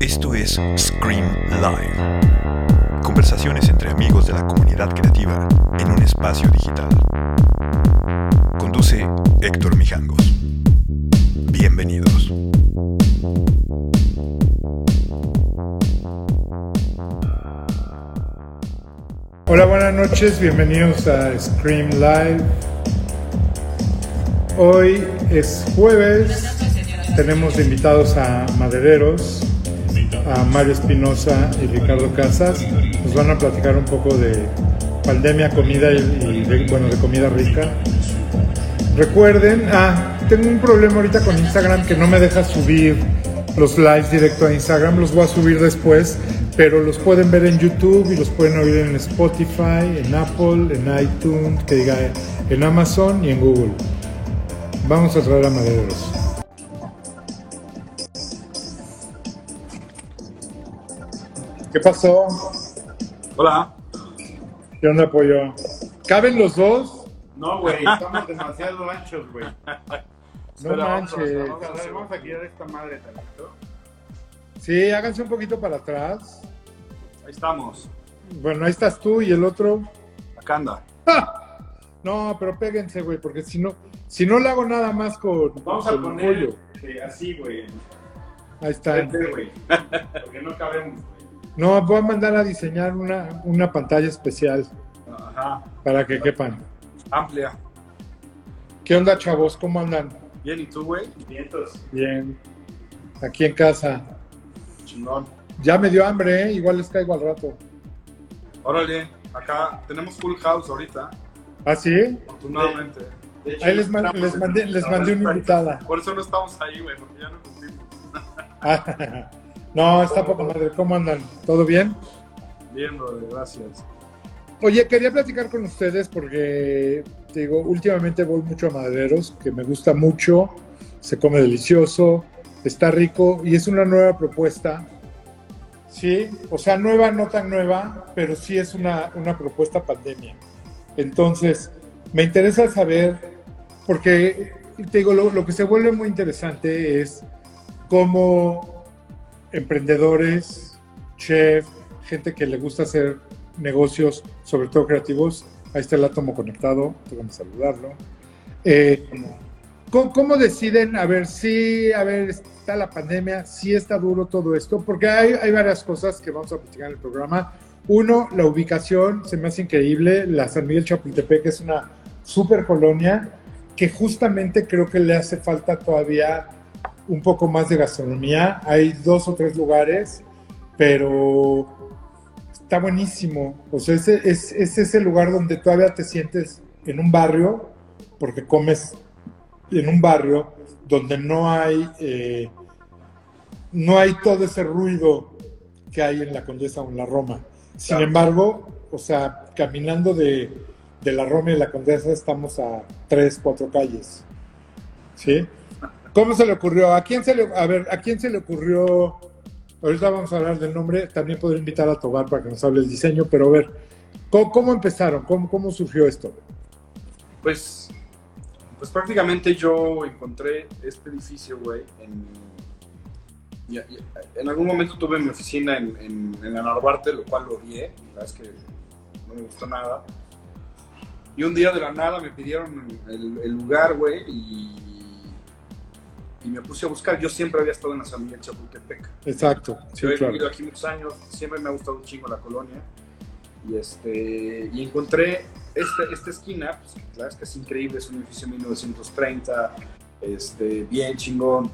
Esto es Scream Live. Conversaciones entre amigos de la comunidad creativa en un espacio digital. Conduce Héctor Mijangos. Bienvenidos. Hola, buenas noches, bienvenidos a Scream Live. Hoy es jueves, tenemos invitados a madereros, a Mario Espinosa y Ricardo Casas. Nos van a platicar un poco de pandemia, comida y, bueno, de comida rica. Recuerden, ah, tengo un problema ahorita con Instagram que no me deja subir los lives directo a Instagram, los voy a subir después, pero los pueden ver en YouTube y los pueden oír en Spotify, en Apple, en iTunes, que diga en Amazon y en Google. Vamos a traer a madereros. ¿Qué pasó? Hola. ¿Qué onda, pollo? ¿Caben los dos? No, güey, estamos demasiado anchos, güey. No Espera, vamos a- manches. vamos a- quitar esta madre tantito. Sí, háganse un poquito para atrás. Ahí estamos. Bueno, ahí estás tú y el otro. Acá anda. ¡Ah! No, pero péguense, güey, porque si no, si no le hago nada más con, Vamos a con poner pollo. eh, así, güey. Ahí está. Güey. Porque no cabemos, güey. No, voy a mandar a diseñar una, una pantalla especial Ajá. para que quepan. Amplia. ¿Qué onda, chavos? ¿Cómo andan? Bien, ¿y tú, güey? Nietos. Bien. Aquí en casa. Chingón. Ya me dio hambre, ¿eh? Igual les caigo al rato. Órale. Acá tenemos full house ahorita. ¿Ah, sí? Afortunadamente. Hecho, Ahí les, man- les mandé, les mandé una invitada. Por eso no estamos ahí, güey, porque ya no cumplimos. no, está poca madre. ¿Cómo andan? ¿Todo bien? Bien, brother, gracias. Oye, quería platicar con ustedes porque, te digo, últimamente voy mucho a Madereros, que me gusta mucho, se come delicioso, está rico y es una nueva propuesta. Sí, o sea, nueva, no tan nueva, pero sí es una, una propuesta pandemia. Entonces, me interesa saber, porque, te digo, lo, lo que se vuelve muy interesante es cómo emprendedores, chef, gente que le gusta hacer negocios, sobre todo creativos. Ahí está el átomo conectado, tengo que saludarlo. Eh, ¿cómo, cómo deciden, a ver, sí, a ver, está la pandemia, sí está duro todo esto? Porque hay, hay varias cosas que vamos a platicar en el programa. Uno, la ubicación, se me hace increíble. La San Miguel Chapultepec es una super colonia que justamente creo que le hace falta todavía un poco más de gastronomía. Hay dos o tres lugares, pero está buenísimo. O sea, ese, es, es ese lugar donde todavía te sientes en un barrio, porque comes en un barrio donde no hay, eh, no hay todo ese ruido que hay en la Condesa o en la Roma. Sin Claro. embargo, o sea, caminando de, de la Roma y la Condesa estamos a tres, cuatro calles. ¿Sí? ¿Cómo se le ocurrió? ¿A quién se le, a ver, ¿a quién se le ocurrió? Ahorita vamos a hablar del nombre. También podría invitar a Tobar para que nos hable el diseño, pero a ver, ¿cómo, empezaron? ¿Cómo, ¿Cómo surgió esto? Pues, pues prácticamente yo encontré este edificio, güey, en, en algún momento tuve mi oficina en, en, en la Narvarte, lo cual lo odié, la verdad es que no me gustó nada. Y un día de la nada me pidieron el, el lugar, güey, y, y me puse a buscar. Yo siempre había estado en la Miguel Chapultepec. Exacto. Sí, Yo he claro. vivido aquí muchos años, siempre me ha gustado un chingo la colonia. Y, este, y encontré este, esta esquina, pues, la verdad es que es increíble, es un edificio de 1930, este, bien chingón.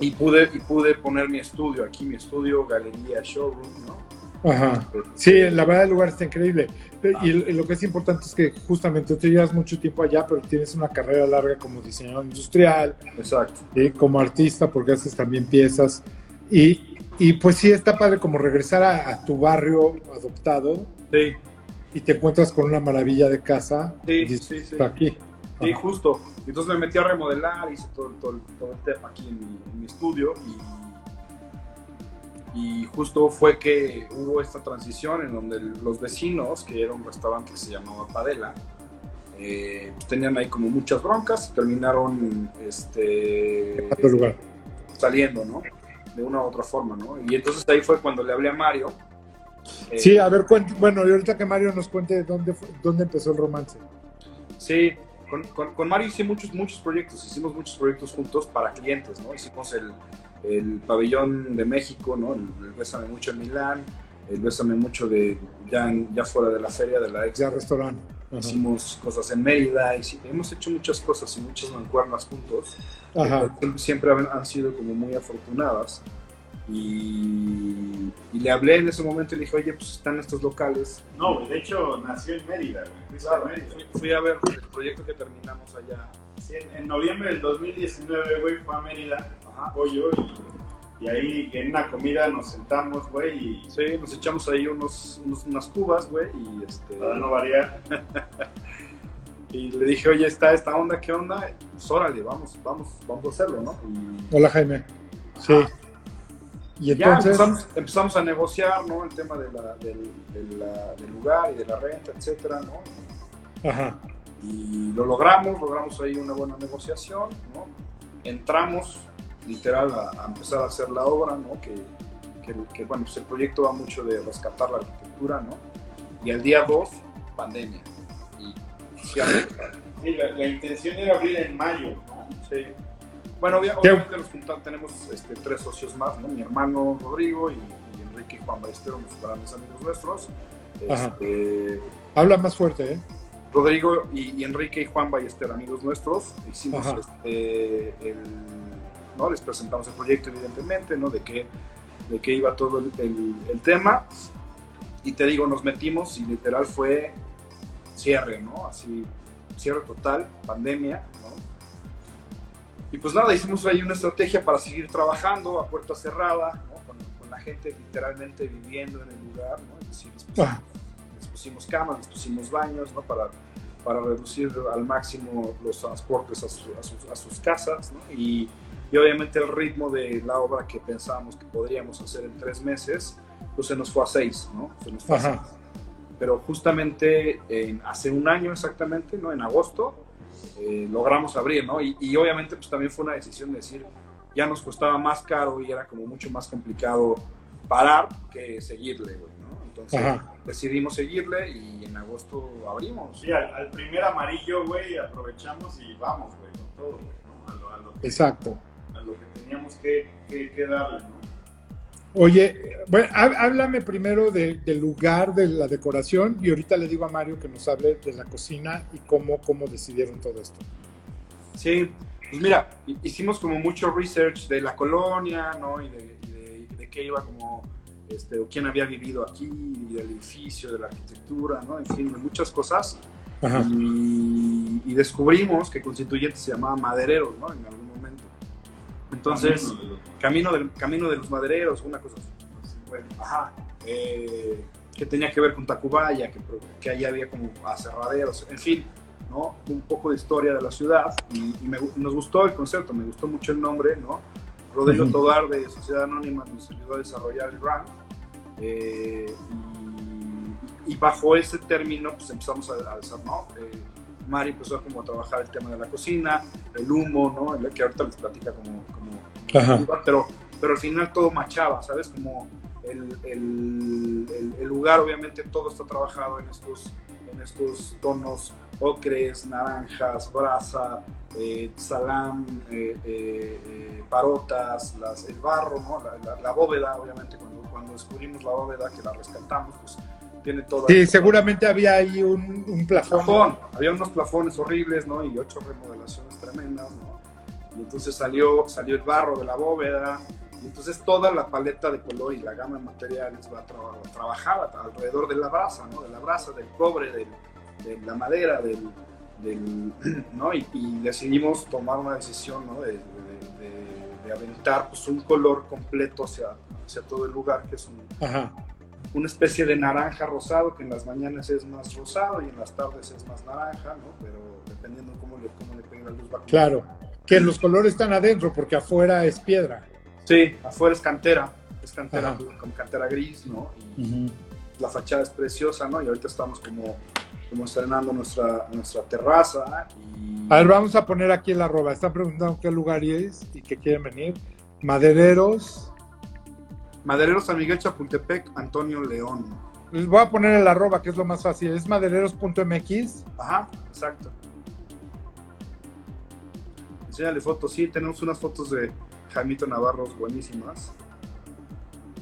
Y pude, y pude poner mi estudio aquí, mi estudio, galería, showroom, ¿no? Ajá. Sí, la verdad el lugar está increíble. Y y lo que es importante es que justamente tú llevas mucho tiempo allá, pero tienes una carrera larga como diseñador industrial, Exacto. ¿sí? como artista, porque haces también piezas. Y, y pues sí, está padre como regresar a, a tu barrio adoptado Sí, y te encuentras con una maravilla de casa. Sí, y sí, sí. "Está aquí. sí, Ajá. justo. Entonces me metí a remodelar, hice todo, todo, todo el tema aquí en mi, en mi estudio y, y justo fue que hubo esta transición en donde los vecinos, que era un restaurante que se llamaba Padela, eh, pues, tenían ahí como muchas broncas y terminaron este, lugar. saliendo, ¿no? De una u otra forma, ¿no? Y entonces ahí fue cuando le hablé a Mario. Eh, Sí, a ver, cuente, bueno, y ahorita que Mario nos cuente dónde, dónde empezó el romance. Sí, con, con- con Mario hice muchos, muchos proyectos, hicimos muchos proyectos juntos para clientes, ¿no? Hicimos el, el pabellón de México, ¿no? El, Bésame Mucho en Milán, el Bésame Mucho de, ya, ya fuera de la feria, de la ex. Ya restaurante. Hicimos cosas en Mérida, y hemos hecho muchas cosas y muchas mancuernas juntos. Ajá. Siempre- Siempre han, han sido como muy afortunadas. Y, y le hablé en ese momento y le dije, oye, pues están estos locales. No, de hecho nació en Mérida, güey. Mérida. Fui, fui a ver el proyecto que terminamos allá. Sí, en, en noviembre del 2019, güey, fue a Mérida, Ajá. apoyo, y, y ahí en una comida nos sentamos, güey, y Sí, nos echamos ahí unos, unos- unas cubas, güey, y este... para no variar, Y le dije, oye, está esta onda, ¿qué onda? Pues órale, vamos, vamos, vamos a hacerlo, ¿no? Y Hola, Jaime. Sí. Y ya entonces, empezamos, empezamos a negociar, ¿no? El tema de la- del, de la- del lugar y de la renta, etcétera, ¿no? ajá. Y lo logramos, logramos ahí una buena negociación, ¿no? Entramos, literal, a, a empezar a hacer la obra, ¿no? Que, que, que, bueno, pues el proyecto va mucho de rescatar la arquitectura, ¿no? Y al día 2, pandemia. Y. Sí, la, la intención era abrir en mayo, ¿no? Sí. Bueno, obviamente nos juntamos, tenemos este, tres socios más, ¿no? Mi hermano Rodrigo y, y Enrique y Juan Ballesteros, los grandes amigos nuestros. Este, Habla más fuerte, ¿eh? Rodrigo y, y Enrique y Juan Ballester, amigos nuestros, hicimos este, el, ¿no? Les presentamos el proyecto, evidentemente, ¿no? De qué, de qué iba todo el, el- el tema. Y te digo, nos metimos y literal fue cierre, ¿no? Así, cierre total, pandemia, ¿no? Y pues nada, hicimos ahí una estrategia para seguir trabajando a puerta cerrada, ¿no? Con, con la gente literalmente viviendo en el lugar, ¿no? Es decir, les pusimos, Ah. les pusimos camas, les pusimos baños, ¿no? Para, para reducir al máximo los transportes a, su- a sus, a sus casas, ¿no? Y, y obviamente el ritmo de la obra que pensábamos que podríamos hacer en tres meses, pues se nos fue a seis, ¿no? Se nos fue a seis. Pero justamente en- hace un año exactamente, ¿no? En agosto, eh, logramos abrir, ¿no? Y, y obviamente pues también fue una decisión de decir, ya nos costaba más caro y era como mucho más complicado parar que seguirle, güey, ¿no? Entonces Ajá. decidimos seguirle y en agosto abrimos. Sí, al, al primer amarillo, güey, aprovechamos y vamos, güey, con todo, güey, ¿no? A lo, a lo que, Exacto. a lo que teníamos que, que, que darle, ¿no? Oye, bueno, há- háblame primero de- del lugar de la decoración y ahorita le digo a Mario que nos hable de la cocina y cómo, cómo decidieron todo esto. Sí, pues mira, hi- hicimos como mucho research de la colonia, ¿no? Y de, y de- y de qué iba como, este, o quién había vivido aquí, y del edificio, de la arquitectura, ¿no? En fin, de muchas cosas. Ajá. Y, y descubrimos que Constituyente se llamaba Madereros, ¿no? En algún momento. Entonces, Camino de Camino, del, Camino de los Madereros, una cosa así. Bueno, ajá. eh, que tenía que ver con Tacubaya, que, que ahí había como aserraderos, en fin, ¿no? Un poco de historia de la ciudad y, y me nos gustó el concepto, me gustó mucho el nombre, ¿no? Rodrigo Ujú. Togar de Sociedad Anónima nos ayudó a desarrollar el brand eh, y, y bajo ese término pues empezamos a, a hacer, ¿no? Eh, Mari empezó como a trabajar el tema de la cocina, el humo, ¿no? El que ahorita les platica como, como pero, pero al final todo machaba, ¿sabes? Como el, el- el- el lugar, obviamente, todo está trabajado en estos, en estos tonos ocres, naranjas, brasa, eh, salam, eh, eh, eh, parotas, las- el barro, ¿no? la, la- la bóveda, obviamente, cuando, cuando descubrimos la bóveda, que la rescatamos, pues tiene todo. Sí, seguramente había ahí un, un plafón. plafón. Había unos plafones horribles, ¿no? Y ocho remodelaciones tremendas, ¿no? Y entonces salió, salió el barro de la bóveda. Y entonces toda la paleta de color y la gama de materiales va a tra- trabajar alrededor de la brasa, ¿no? De la brasa, del cobre, del- de la madera, del, del- ¿no? Y, y decidimos tomar una decisión, ¿no? De, de- de- de aventar pues, un color completo hacia, hacia todo el lugar, que es un, Ajá. Una especie de naranja rosado, que en las mañanas es más rosado y en las tardes es más naranja, ¿no? Pero dependiendo de cómo le, cómo le pegue la luz va Claro. Que los colores están adentro porque afuera es piedra. Sí, afuera es cantera, es cantera como cantera gris, ¿no? Y la fachada es preciosa, ¿no? Y ahorita estamos como como estrenando nuestra, nuestra terraza. Y... A ver, vamos a poner aquí el arroba. Están preguntando qué lugar es y que quieren venir. Madereros. Madereros San Miguel Chapultepec, Antonio León. Les voy a poner el arroba, que es lo más fácil. Es madereros.mx. Ajá, exacto. Enséñale fotos. Sí, tenemos unas fotos de Jaimito Navarros buenísimas.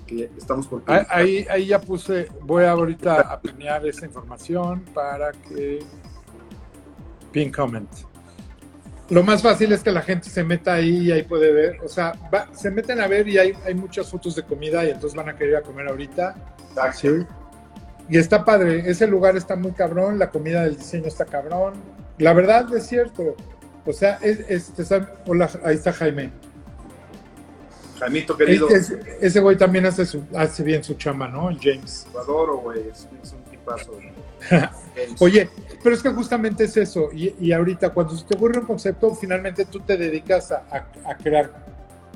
Que estamos por ahí, ahí ya puse, voy ahorita a planear esa información para que pin comment. Lo más fácil es que la gente se meta ahí y ahí puede ver, o sea, va- se meten a ver y hay, hay muchas fotos de comida y entonces van a querer ir a comer ahorita. Sí. Y está padre, ese lugar está muy cabrón, la comida del diseño está cabrón. La verdad es cierto. O sea, es, hola, ahí está Jaime. Jaimito querido, Es- es- ese güey también hace, su- hace bien su chamba, ¿no? El James. lo adoro, güey. Es, un tipazo. Oye, pero es que justamente es eso. Y, y ahorita, cuando se te ocurre un concepto, finalmente tú te dedicas a, a- a crear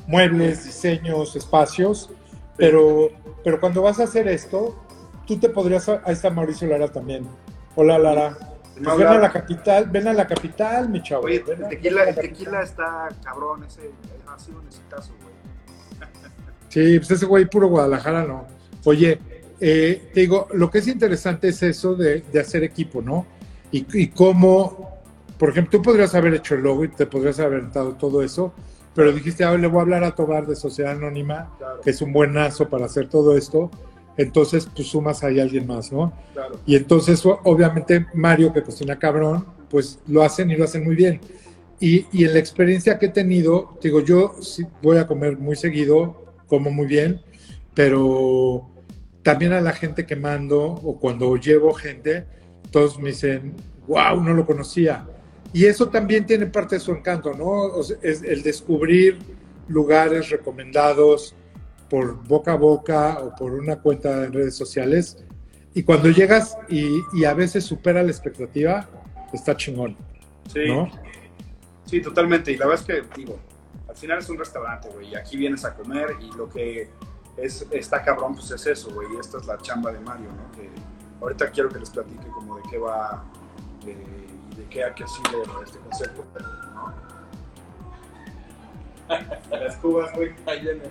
muebles, diseños, espacios. Pero, pero cuando vas a hacer esto, tú te podrías. Ahí está Mauricio Lara también. Hola, Lara. Pues ven a la capital, ven a la capital, mi chavo. Oye, el tequila, el está cabrón. Ese ha sido un exitazo, güey. Sí, pues ese güey puro Guadalajara no. Oye, eh, te digo, lo que es interesante es eso de, de hacer equipo, ¿no? Y, y cómo, por ejemplo, tú podrías haber hecho el logo y te podrías haber dado todo eso, pero dijiste, ah, le voy a hablar a Tobar de Sociedad Anónima, Claro, que es un buenazo para hacer todo esto. Entonces, pues sumas ahí a alguien más, ¿no? claro. Y entonces, obviamente, Mario, que cocina cabrón, pues lo hacen y lo hacen muy bien. Y, y en la experiencia que he tenido, digo, yo sí voy a comer muy seguido, como muy bien, pero también a la gente que mando o cuando llevo gente, todos me dicen, wow, no lo conocía. Y eso también tiene parte de su encanto, ¿no? O sea, es el descubrir lugares recomendados por boca a boca o por una cuenta en redes sociales. Y cuando llegas y, y a veces supera la expectativa, está chingón, Sí, ¿no? sí, totalmente. Y la verdad es que, digo, al final es un restaurante, güey. Y aquí vienes a comer y lo que es, está cabrón, pues es eso, güey. Y esta es la chamba de Mario, ¿no? Que ahorita quiero que les platique como de qué va eh, y de qué a qué sirve este concepto, ¿no? Las cubas, güey. En el.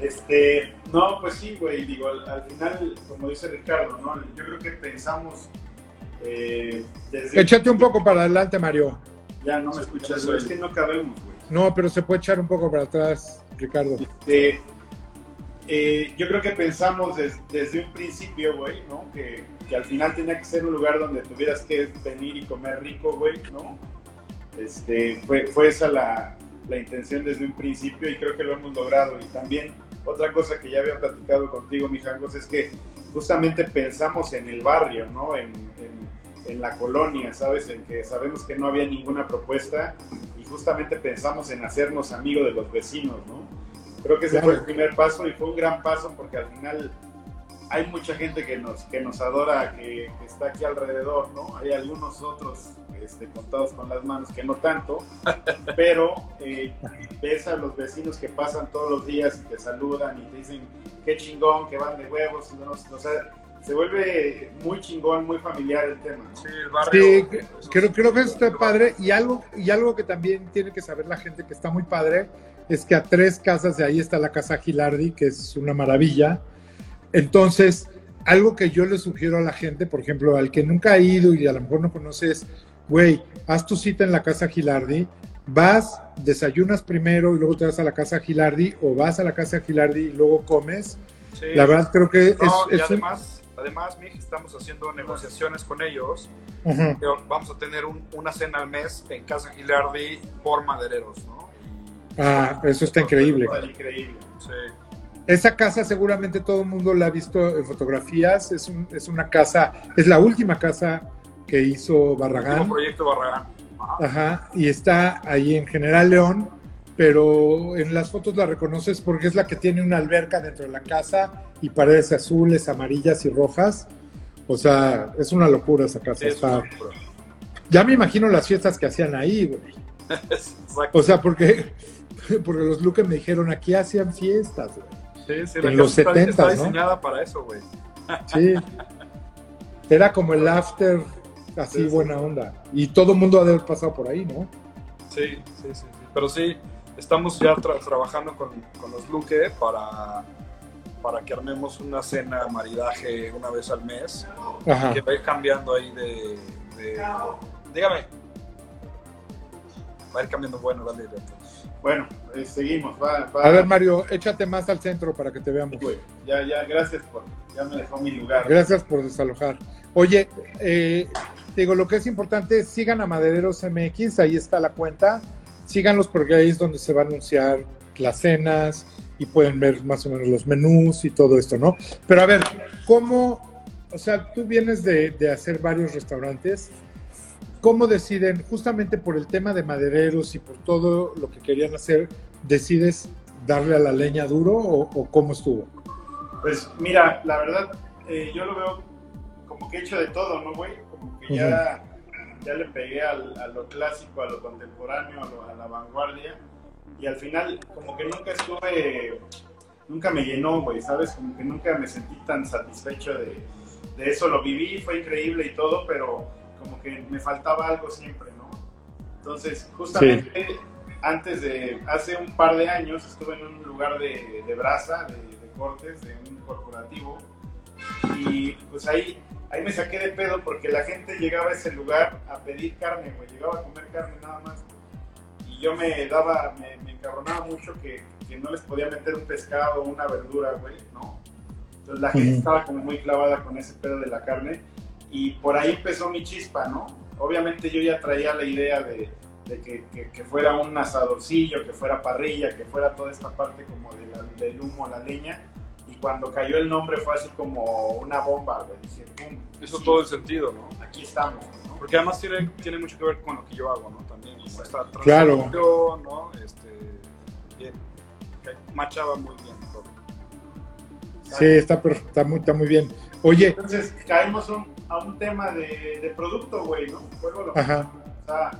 Este, no, pues sí, güey, digo, al, al final, como dice Ricardo, ¿no? Yo creo que pensamos eh, desde... Échate un poco para adelante, Mario. Ya no me escuchas, güey, es que no cabemos, güey. No, pero se puede echar un poco para atrás, Ricardo. Este, eh, yo creo que pensamos des- desde un principio, güey, ¿no? Que, que al final tenía que ser un lugar donde tuvieras que venir y comer rico, güey, ¿no? Este, fue, fue esa la, la intención desde un principio y creo que lo hemos logrado. Y también otra cosa que ya había platicado contigo, mijangos, es que justamente pensamos en el barrio, ¿no? En, en- en la colonia, ¿sabes? En que sabemos que no había ninguna propuesta y justamente pensamos en hacernos amigos de los vecinos, ¿no? Creo que ese Claro. fue el primer paso y fue un gran paso porque al final hay mucha gente que nos, que nos adora, que, que está aquí alrededor, ¿no? Hay algunos otros este, contados con las manos que no tanto, pero eh, ves a los vecinos que pasan todos los días y te saludan y te dicen qué chingón, que van de huevos, y no, o sea, se vuelve muy chingón, muy familiar el tema. ¿no? Sí, el barrio. Sí, creo, sí. creo que eso está padre. Y algo, y algo que también tiene que saber la gente que está muy padre es que a tres casas de ahí está la casa Gilardi, que es una maravilla. Entonces, algo que yo le sugiero a la gente, por ejemplo, al que nunca ha ido y a lo mejor no conoces, güey, haz tu cita en la casa Gilardi, vas, desayunas primero y luego te vas a la casa Gilardi, o vas a la casa Gilardi y luego comes. Sí. La verdad creo que No, es, y es un- además, además, Mij, estamos haciendo negociaciones con ellos. Vamos a tener un- una cena al mes en Casa Gilardi por madereros, ¿no? Y- Ah, eso está increíble. Está increíble. Sí. Esa casa seguramente todo el mundo la ha visto en fotografías. Es, un- es una casa, es la última casa que hizo Último Barragán. proyecto Barragán. Ajá. Ajá, y está ahí en General León, pero en las fotos la reconoces porque es la que tiene una alberca dentro de la casa y paredes azules, amarillas y rojas. O sea, es una locura esa casa. Sí, es está- locura. Ya me imagino las fiestas que hacían ahí, güey. O sea, porque, porque los Luque me dijeron aquí hacían fiestas, güey. Sí, sí, en los casa está- 70s, está ¿no? diseñada para eso, güey. Sí. Era como el after, así Sí, sí. buena onda. Y todo el mundo ha de haber pasado por ahí, ¿no? Sí, sí, sí, sí. Pero sí, estamos ya tra- trabajando con, con los Luque para, para que armemos una cena maridaje una vez al mes, Ajá. que va a ir cambiando ahí de... de- dígame. Va a ir cambiando, bueno, dale. dale. Bueno, eh, seguimos. Va, va. A ver, Mario, échate más al centro para que te veamos. Ya, ya, gracias por. Ya me dejó mi lugar. Gracias por desalojar. Oye, eh, te digo, lo que es importante, sigan a Madereros MX, ahí está la cuenta. Síganlos porque ahí es donde se va a anunciar las cenas y pueden ver más o menos los menús y todo esto, ¿no? Pero a ver, ¿cómo, o sea, tú vienes de, de hacer varios restaurantes, ¿cómo deciden, justamente por el tema de madereros y por todo lo que querían hacer, decides darle a la leña duro o, o cómo estuvo? Pues mira, la verdad, eh, yo lo veo como que he hecho de todo, ¿no, güey? Como que ya, ya le pegué al- a lo clásico, a lo contemporáneo, a, lo- a la vanguardia. Y al final, como que nunca estuve, nunca me llenó, güey, ¿sabes? Como que nunca me sentí tan satisfecho de, de eso. Lo viví, fue increíble y todo, pero como que me faltaba algo siempre, ¿no? Entonces, justamente antes de, hace un par de años, estuve en un lugar de, de brasa, de, de cortes, de un corporativo, y pues ahí, ahí me saqué de pedo porque la gente llegaba a ese lugar a pedir carne, güey, llegaba a comer carne nada más. Y yo me daba, me, me encabronaba mucho que, que no les podía meter un pescado o una verdura, güey, ¿no? Entonces la gente Ujú. estaba como muy clavada con ese pedo de la carne y por ahí empezó mi chispa, ¿no? Obviamente yo ya traía la idea de, de que, que- que fuera un asadorcillo, que fuera parrilla, que fuera toda esta parte como de la- del humo, la leña. Y cuando cayó el nombre fue así como una bomba, güey. Dije, sí, todo el sentido, ¿no? aquí estamos, ¿no? Porque además tiene, tiene mucho que ver con lo que yo hago, ¿no? También, como esta Claro. ¿no? Este, bien, machaba muy bien todo. Sí, está, está, muy, está muy bien. Oye, Entonces caímos un- a un tema de, de producto, güey, ¿no? Vuelvo a lo ajá, O sea,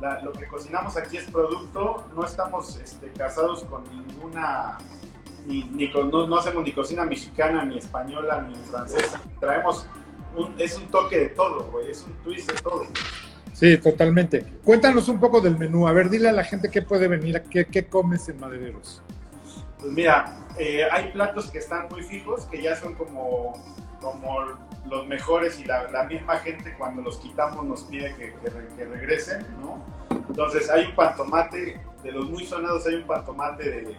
la- lo que cocinamos aquí es producto, no estamos este, casados con ninguna, ni, ni con- no, no hacemos ni cocina mexicana, ni española, ni francesa. Traemos, un- es un toque de todo, güey, es un twist de todo. sí, totalmente. Cuéntanos un poco del menú. A ver, dile a la gente qué puede venir, qué, qué comes en Madereros. Pues mira, eh, hay platos que están muy fijos, que ya son como, como los mejores y la, la misma gente cuando los quitamos nos pide que, que re- que regresen, ¿no? Entonces hay un pantomate, de los muy sonados hay un pantomate de,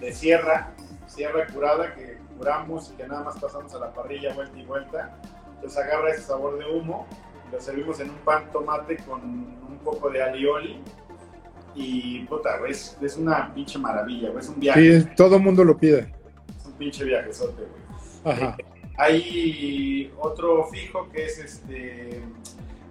de sierra, sierra curada que curamos y que nada más pasamos a la parrilla vuelta y vuelta. Entonces agarra ese sabor de humo lo servimos en un pan tomate con un poco de alioli. Y puta, güey, es, es una pinche maravilla, güey, es un viaje. Sí, todo el mundo lo pide. Es un pinche viajezote, güey. Ajá, Hay otro fijo que es este.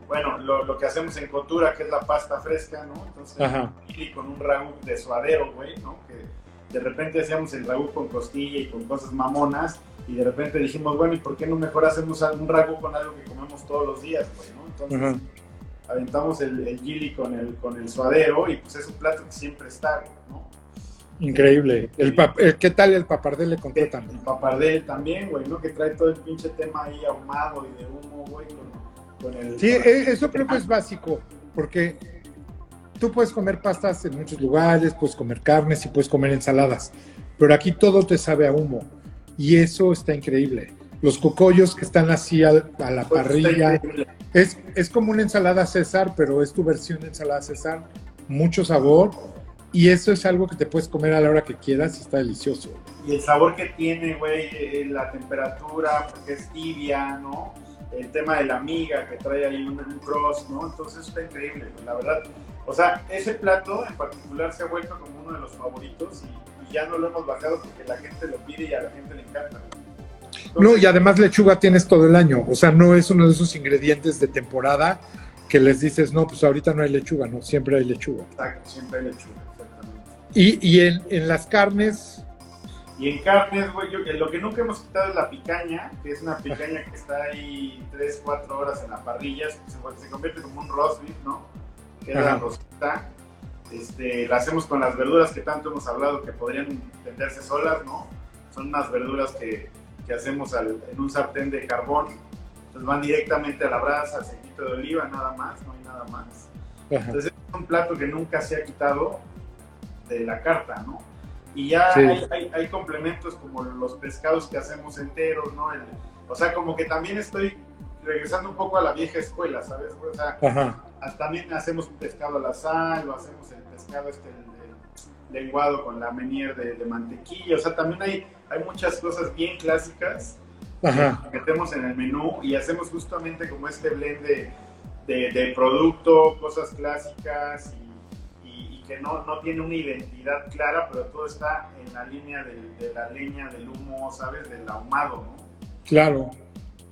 Bueno, lo, lo que hacemos en Cotura, que es la pasta fresca, ¿no? Entonces, Ajá. y con un ragú de suadero, güey, ¿no? Que de repente hacíamos el ragú con costilla y con cosas mamonas, y de repente dijimos, bueno, ¿y por qué no mejor hacemos un ragú con algo que comemos todos los días, güey, ¿no? Entonces, Ajá. aventamos el, el gili con el, con el suadero, y pues es un plato que siempre está, ¿no? Increíble. El pap- el- ¿Qué tal el papardelle con tuétano? El papardel también, güey, ¿no? Que trae todo el pinche tema ahí ahumado y de humo, güey, con, con el... Sí, con- e- eso creo que es básico, porque tú puedes comer pastas en muchos lugares, puedes comer carnes y puedes comer ensaladas, pero aquí todo te sabe a humo y eso está increíble. Los cocollos que están así al- a, la Pues, parrilla, es, es como una ensalada César, pero es tu versión de ensalada César, mucho sabor y eso es algo que te puedes comer a la hora que quieras y está delicioso. Y el sabor que tiene, güey, eh, la temperatura, porque es tibia, ¿no? El tema de la miga que trae ahí un, un cross, ¿no? Entonces está increíble, la verdad. O sea, ese plato en particular se ha vuelto como uno de los favoritos y, y ya no lo hemos bajado porque la gente lo pide y a la gente le encanta. No, y además lechuga tienes todo el año, o sea, no es uno de esos ingredientes de temporada que les dices, no, pues ahorita no hay lechuga, no, siempre hay lechuga. Exacto, siempre hay lechuga. Y, y en, en las carnes, Y en carnes, güey, yo- lo que nunca hemos quitado es la picaña, que es una picaña que está ahí 3, 4 horas en la parrilla, se, se convierte como un roast beef, ¿no? Que es la Ajá. rosita. Este, la hacemos con las verduras que tanto hemos hablado que podrían venderse solas, ¿no? Son unas verduras que, que hacemos al- en un sartén de carbón Entonces van directamente a la brasa, aceitito de oliva, nada más, no hay nada más. Ajá. Entonces es un plato que nunca se ha quitado de la carta, ¿no? Y ya Sí. hay, hay- hay complementos como los pescados que hacemos enteros, ¿no? El- o sea, como que también estoy regresando un poco a la vieja escuela, ¿sabes? O sea, Ajá. También hacemos un pescado a la sal, o hacemos el pescado este el- el lenguado con la menier de, de mantequilla. O sea, también hay, hay muchas cosas bien clásicas Ajá. que metemos en el menú y hacemos justamente como este blend de, de- de producto, cosas clásicas que no, no tiene una identidad clara, pero todo está en la línea del- de, la leña, del humo, ¿sabes? Del ahumado, ¿no? Claro.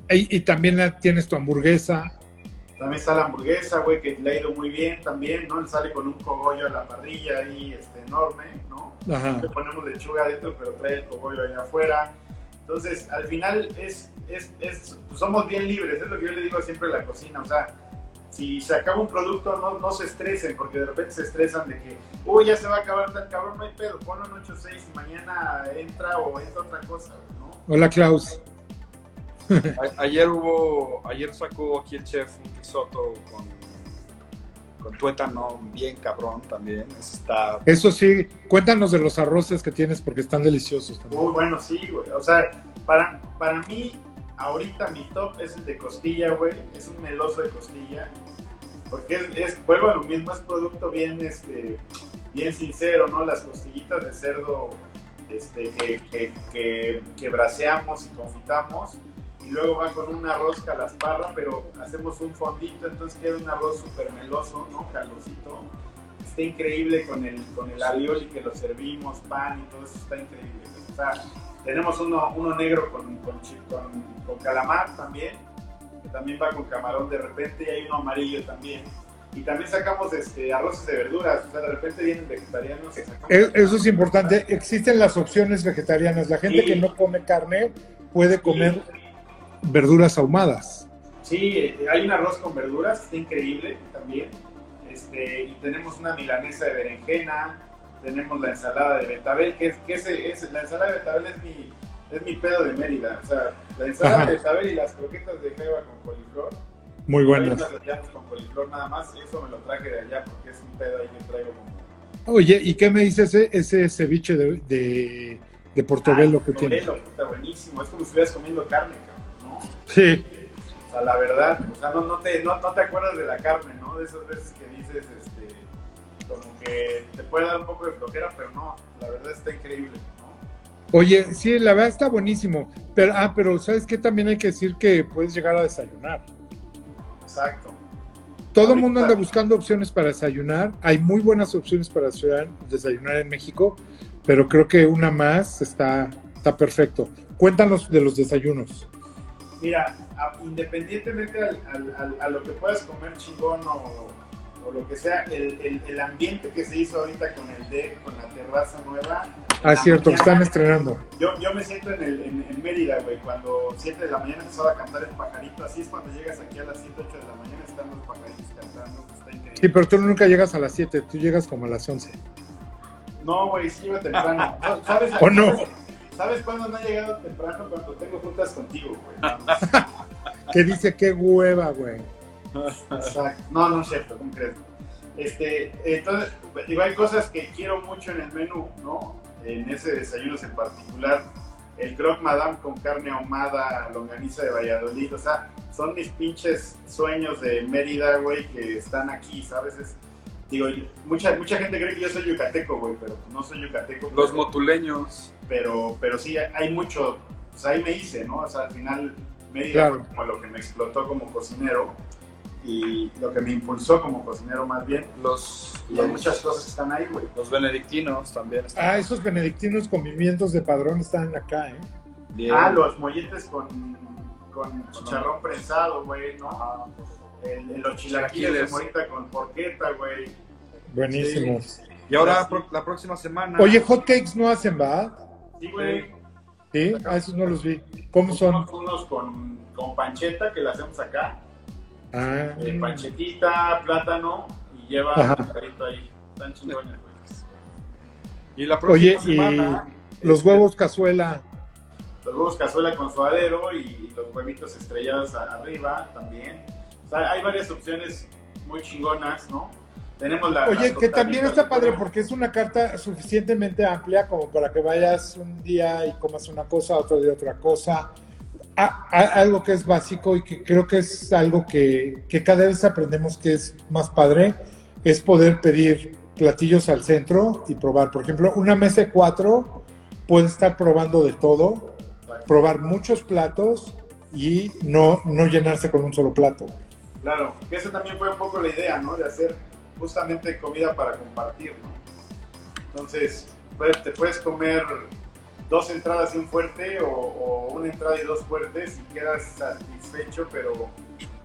Y, y también tienes tu hamburguesa. También está la hamburguesa, güey, que le ha ido muy bien también, ¿no? Él sale con un cogollo a la parrilla ahí, este, enorme, ¿no? Ajá. Le ponemos lechuga adentro, pero trae el cogollo allá afuera. Entonces, al final es, es, es- pues somos bien libres, es lo que yo le digo siempre a la cocina, o sea, si se acaba un producto, no, no se estresen, porque de repente se estresan de que, uy, ya se va a acabar tal cabrón, no hay pedo, ponlo en 8.6 y mañana entra o entra otra cosa, ¿no? Hola, Klaus. A- ayer hubo, ayer sacó aquí el chef un risotto con, con tuétano bien cabrón también. Ese Está Eso sí, cuéntanos de los arroces que tienes porque están deliciosos también. Muy bueno, sí, güey. O sea, para, para mí, ahorita mi top es el de costilla, güey. Es un meloso de costilla. Porque es, es vuelvo a lo mismo, producto bien, este, bien sincero, ¿no? Las costillitas de cerdo este, que, que, braseamos y confitamos. Y luego va con un arroz calasparra, pero hacemos un fondito, entonces queda un arroz súper meloso, ¿no? Calosito. Está increíble con el, con el alioli que lo servimos, pan y todo eso está increíble. Sea, tenemos uno, uno negro con, con, con calamar también, que también va con camarón de repente, y hay uno amarillo también. Y también sacamos este, arroces de verduras, o sea, de repente vienen vegetarianos Eso es importante. Existen las opciones vegetarianas. La gente Sí. que no come carne puede comer verduras ahumadas. Sí, eh, hay un arroz con verduras, está increíble también. Este, y tenemos una milanesa de berenjena, tenemos la ensalada de betabel, que es, que es- la ensalada de betabel es mi, es mi pedo de Mérida. O sea, la ensalada Ajá. de betabel y las croquetas de jeva con coliflor. Muy buenas. las con coliflor nada más, y eso me lo traje de allá porque es un pedo ahí que traigo como... Oye, ¿y qué me dice ese, ese ceviche de, de, de Portobelo Ah, que tienes? Portobelo, puta, buenísimo, es como si estuvieras comiendo carne, cabrón, ¿no? Sí. O sea, la verdad, o sea, no, no, te, no, no te acuerdas de la carne, ¿no? De esas veces que dices, este, como que te puede dar un poco de flojera, pero no, la verdad está increíble. Oye, sí, la verdad está buenísimo. Pero, ah, pero ¿sabes qué? También hay que decir que puedes llegar a desayunar. Exacto. Todo el mundo anda buscando opciones para desayunar. Hay muy buenas opciones para desayunar, desayunar en México, pero creo que una más está, está perfecto. Cuéntanos de los desayunos. Mira, a- independientemente al- al- al- a lo que puedas comer chingón o, o lo que sea, el, el- el ambiente que se hizo ahorita con el deck, con la terraza nueva. Ah, es cierto, que mañana- están estrenando. Yo, yo me siento en, el, en, en Mérida, güey, cuando 7 de la mañana empezaba a cantar el pajarito, así es cuando llegas aquí a las 7, 8 de la mañana, están los pajaritos cantando, pues, está increíble. Sí, pero tú nunca llegas a las 7, tú llegas como a las 11. No, güey, sí iba temprano. ¿Sabes, ¿O no? ¿sabes, ¿Sabes cuándo no he llegado temprano? Cuando tengo juntas contigo, güey. Que dice qué hueva, güey. Exacto. No, no es cierto, ¿cómo crees? Este, entonces, digo, hay cosas que quiero mucho en el menú, ¿no? En ese desayuno en particular. El croque madame con carne ahumada, longaniza de Valladolid, o sea, son mis pinches sueños de Mérida, güey, que están aquí, ¿sabes? Es- digo, mucha, mucha gente cree que yo soy yucateco, güey, pero no soy yucateco. los pero- motuleños. pero, pero sí, hay mucho, pues ahí me hice, ¿no? O sea, al final Mérida Claro. fue como lo que me explotó como cocinero y lo que me impulsó como cocinero más bien. Los, Y hay muchas cosas que están ahí, güey. los benedictinos también están Ah, esos benedictinos con pimientos de padrón están acá, ¿eh? bien. Ah, los molletes con, con chicharrón prensado, güey, ¿no? El, el- los chilaquiles de morita con porqueta, güey. Buenísimos. Y ahora Sí. pro- la próxima semana. Oye, hot cakes no hacen, ¿va? Sí, güey. Sí, a esos no los vi. ¿Cómo son? Unos, unos con, con pancheta que le hacemos acá. Ah, Eh, panchetita, plátano y lleva Ajá. un carrito ahí. Están chingones, güey. y la próxima Oye, y semana. los este, huevos cazuela. los huevos cazuela con suadero y los huevitos estrellados arriba también. O sea, hay varias opciones muy chingonas, ¿no? Tenemos la. Oye, que también está padre porque es una carta suficientemente amplia como para que vayas un día y comas una cosa, otro día otra cosa. A- a- algo que es básico y que creo que es algo que, que cada vez aprendemos que es más padre, es poder pedir platillos al centro y probar. Por ejemplo, una mesa de cuatro puede estar probando de todo, probar muchos platos y no, no llenarse con un solo plato. Claro, que esa también fue un poco la idea, ¿no? De hacer justamente comida para compartir, ¿no? Entonces, pues, te puedes comer dos entradas y un fuerte o, o una entrada y dos fuertes y quedas satisfecho, pero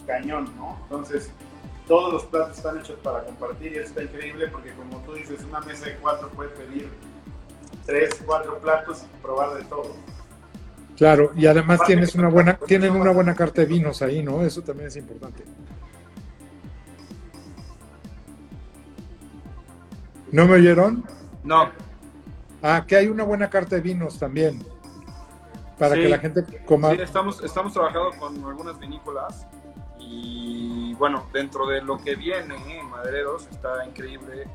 cañón, ¿no? Entonces, todos los platos están hechos para compartir y eso está increíble porque como tú dices, una mesa de cuatro puede pedir tres, cuatro platos y probar de todo. Claro, y además tienes una buena, tienen una buena carta de vinos ahí, ¿no? Eso también es importante. ¿No me oyeron? No, Ah, que hay una buena carta de vinos también. Para Sí. que la gente coma. Sí, estamos, estamos trabajando con algunas vinícolas y bueno, dentro de lo que viene en Madereros está increíble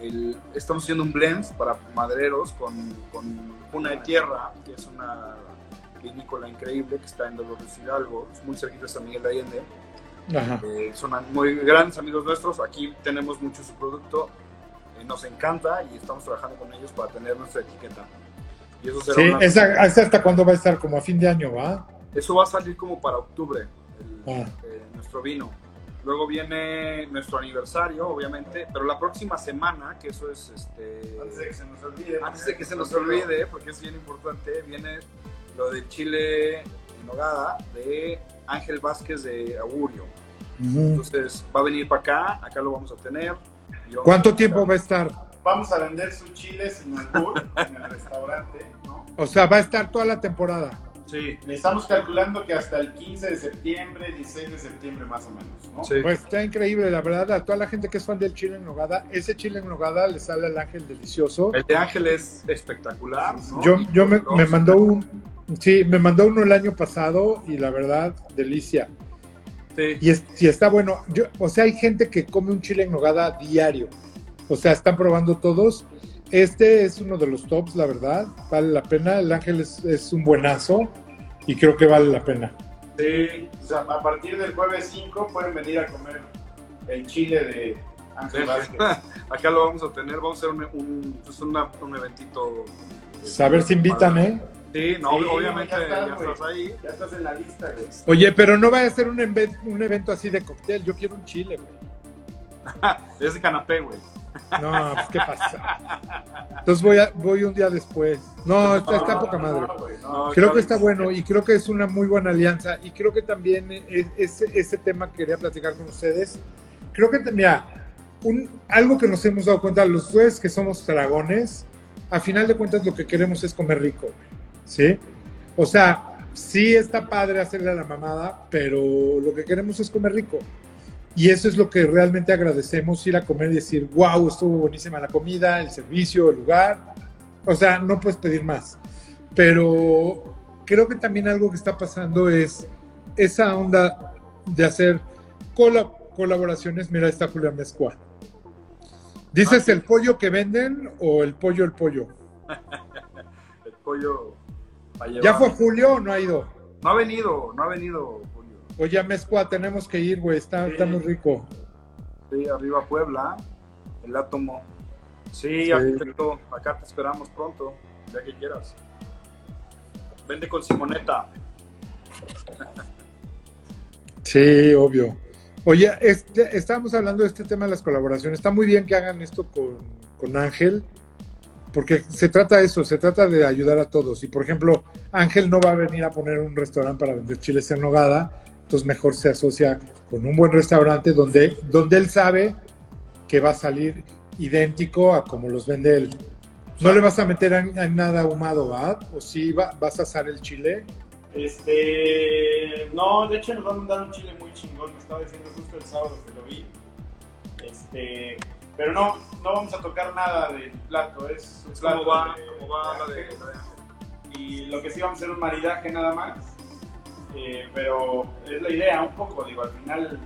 el, el- estamos haciendo un blend para madereros con, con Cuna de Tierra, que es una vinícola increíble que está en Dolores Hidalgo, es muy cerquita de San Miguel de Allende. Ajá. Eh, son muy grandes amigos nuestros, aquí tenemos mucho su producto, eh, nos encanta y estamos trabajando con ellos para tener nuestra etiqueta. Y eso será Sí, una- hasta cuándo va a estar, como a fin de año, ¿va? eso va a salir como para octubre, el- Ah. eh, nuestro vino. Luego viene nuestro aniversario, obviamente, pero la próxima semana, que eso es este. Antes de que se nos olvide. antes de que se nos olvide, porque es bien importante, viene lo de chile en nogada de Ángel Vázquez de Augurio. Ujú. Entonces va a venir para acá, acá lo vamos a tener. ¿Cuánto tiempo va a estar? Vamos a vender su chile sin albur en el restaurante, ¿no? O sea, va a estar toda la temporada. Sí, Le estamos calculando que hasta el 15 de septiembre, 16 de septiembre más o menos, ¿no? sí. Pues está increíble, la verdad, a toda la gente que es fan del chile en nogada, ese chile en nogada le sale al ángel delicioso. El de Ángel es espectacular. ¿no? Yo, yo me, me mandó un, sí, me mandó uno el año pasado y la verdad, delicia. Sí. Y, es, y está bueno. Yo, o sea, hay gente que come un chile en nogada diario. O sea, están probando todos. Este es uno de los tops, la verdad. Vale la pena. El ángel es, es un buenazo y creo que vale la pena. Sí, O sea, a partir del jueves 5 pueden venir a comer el chile de Ángel Vázquez. Acá lo vamos a tener, vamos a hacer un, un, pues una- un eventito. Pues a ver si invitan, ¿eh? Sí, no, Sí, obviamente ya ya, está, güey. estás ahí. Ya estás en la lista, güey. Oye, pero no vaya a ser un, un evento así de cóctel. Yo quiero un chile, güey. Es de canapé, güey. No, pues qué pasa. Entonces voy, a, voy un día después. No, está, está poca madre. No, güey, no. No, Creo claro que está bueno y creo que es una muy buena alianza y creo que también es- ese, ese tema que quería platicar con ustedes. Creo que, mira, un, algo que nos hemos dado cuenta los tres que somos dragones, a final de cuentas lo que queremos es comer rico, ¿sí? O sea, sí está padre hacerle a la mamada, pero lo que queremos es comer rico. Y eso es lo que realmente agradecemos, ir a comer y decir, wow, estuvo buenísima la comida, el servicio, el lugar. O sea, no puedes pedir más. Pero creo que también algo que está pasando es esa onda de hacer cola- colaboraciones. Mira, está Julián Mezcua. ¿Dices el pollo que venden o el pollo el pollo? El pollo. ¿Ya fue Julio o no ha ido? No ha venido, no ha venido Julio. Oye, Mezcua, tenemos que ir, güey, está, está muy rico. Sí, arriba Puebla, el átomo. Sí, Sí. arquitecto, acá te esperamos pronto, ya que quieras. Vende con Simoneta. Sí, obvio. Oye, este, estábamos hablando de este tema de las colaboraciones. Está muy bien que hagan esto con, con Ángel, porque se trata de eso, se trata de ayudar a todos. Y por ejemplo, Ángel no va a venir a poner un restaurante para vender chiles en nogada, entonces mejor se asocia con un buen restaurante donde, donde él sabe que va a salir idéntico a como los vende él. No le vas a meter en, en nada ahumado, ¿va? O sí va- vas a asar el chile. Este. No, de hecho nos van a mandar un chile muy chingón. Me estaba diciendo justo el sábado que lo vi. Este. Pero no, no vamos a tocar nada del plato. Es un Es plato como va, de- como va la de. Y lo que sí vamos a hacer un maridaje nada más. Eh, pero es la idea un poco, digo, al final